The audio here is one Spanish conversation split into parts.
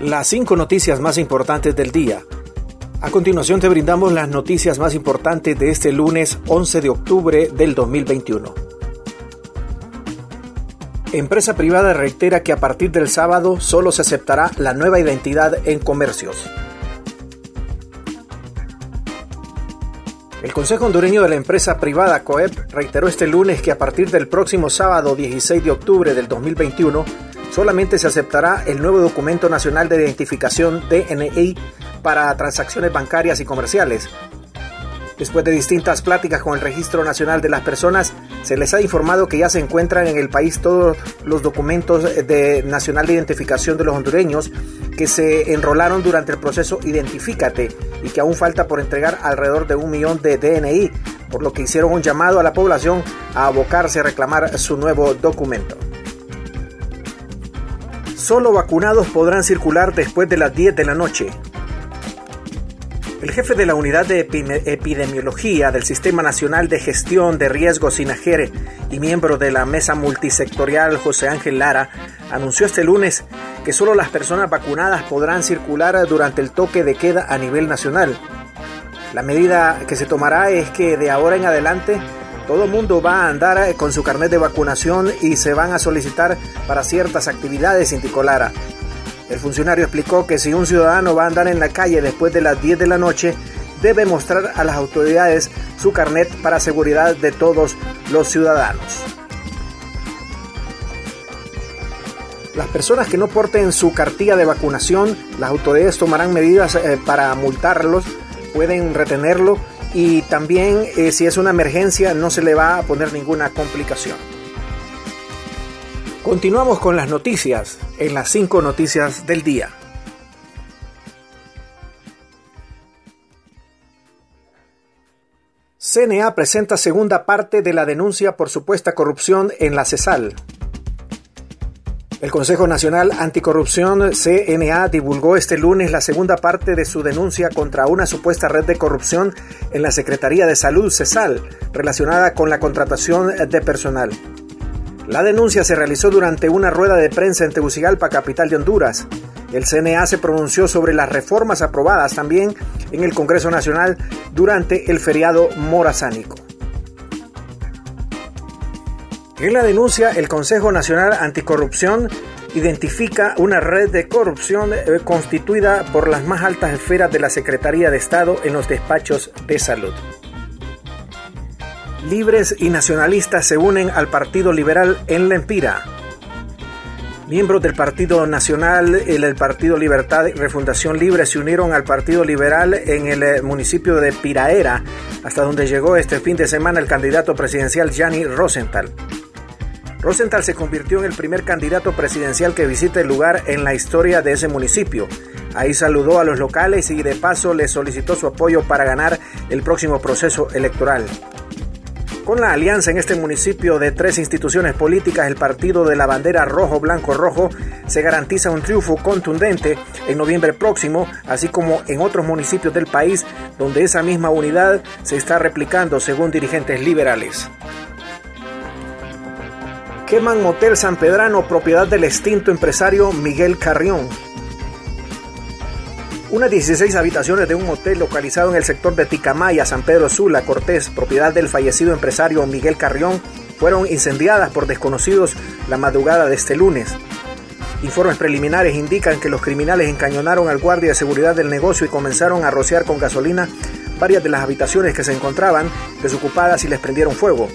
Las cinco noticias más importantes del día. A continuación te brindamos las noticias más importantes de este lunes 11 de octubre del 2021. Empresa privada reitera que a partir del sábado solo se aceptará la nueva identidad en comercios. El Consejo Hondureño de la empresa privada COEP reiteró este lunes que a partir del próximo sábado 16 de octubre del 2021 solamente se aceptará el nuevo documento nacional de identificación DNI para transacciones bancarias y comerciales, Después de distintas pláticas con el Registro Nacional de las Personas, se les ha informado que ya se encuentran en el país todos los documentos de nacional de identificación de los hondureños que se enrolaron durante el proceso Identifícate y que aún falta por entregar alrededor de un millón de DNI, por lo que hicieron un llamado a la población a abocarse a reclamar su nuevo documento. Solo vacunados podrán circular después de las 10 de la noche. El jefe de la Unidad de Epidemiología del Sistema Nacional de Gestión de Riesgos SINAGERE y miembro de la mesa multisectorial José Ángel Lara anunció este lunes que solo las personas vacunadas podrán circular durante el toque de queda a nivel nacional. La medida que se tomará es que de ahora en adelante todo el mundo va a andar con su carnet de vacunación y se van a solicitar para ciertas actividades, indicó Lara. El funcionario explicó que si un ciudadano va a andar en la calle después de las 10 de la noche, debe mostrar a las autoridades su carnet para seguridad de todos los ciudadanos. Las personas que no porten su cartilla de vacunación, las autoridades tomarán medidas eh, para multarlos, pueden retenerlo y también eh, si es una emergencia no se le va a poner ninguna complicación. Continuamos con las noticias en las cinco noticias del día. CNA presenta segunda parte de la denuncia por supuesta corrupción en la CESAL. El Consejo Nacional Anticorrupción CNA divulgó este lunes la segunda parte de su denuncia contra una supuesta red de corrupción en la Secretaría de Salud CESAL relacionada con la contratación de personal. La denuncia se realizó durante una rueda de prensa en Tegucigalpa, capital de Honduras. El CNA se pronunció sobre las reformas aprobadas también en el Congreso Nacional durante el feriado morazánico. En la denuncia, el Consejo Nacional Anticorrupción identifica una red de corrupción eh, constituida por las más altas esferas de la Secretaría de Estado en los despachos de salud. Libres y nacionalistas se unen al Partido Liberal en La Empira. Miembros del Partido Nacional el Partido Libertad y Refundación Libre se unieron al Partido Liberal en el eh, municipio de Piraera, hasta donde llegó este fin de semana el candidato presidencial Gianni Rosenthal. Rosenthal se convirtió en el primer candidato presidencial que visita el lugar en la historia de ese municipio. Ahí saludó a los locales y de paso le solicitó su apoyo para ganar el próximo proceso electoral. Con la alianza en este municipio de tres instituciones políticas, el partido de la bandera rojo-blanco-rojo, se garantiza un triunfo contundente en noviembre próximo, así como en otros municipios del país donde esa misma unidad se está replicando según dirigentes liberales. Queman Motel San Pedrano, propiedad del extinto empresario Miguel Carrión. Unas 16 habitaciones de un hotel localizado en el sector de Ticamaya, San Pedro Sula, Cortés, propiedad del fallecido empresario Miguel Carrión, fueron incendiadas por desconocidos la madrugada de este lunes. Informes preliminares indican que los criminales encañonaron al guardia de seguridad del negocio y comenzaron a rociar con gasolina varias de las habitaciones que se encontraban desocupadas y les prendieron fuego.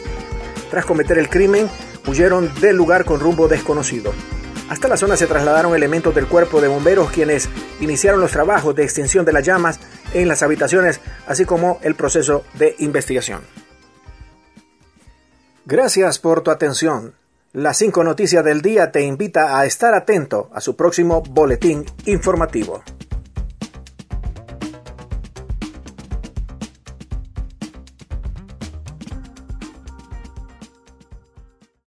Tras cometer el crimen, huyeron del lugar con rumbo desconocido. Hasta la zona se trasladaron elementos del cuerpo de bomberos quienes iniciaron los trabajos de extinción de las llamas en las habitaciones, así como el proceso de investigación. Gracias por tu atención. Las cinco noticias del día te invita a estar atento a su próximo boletín informativo.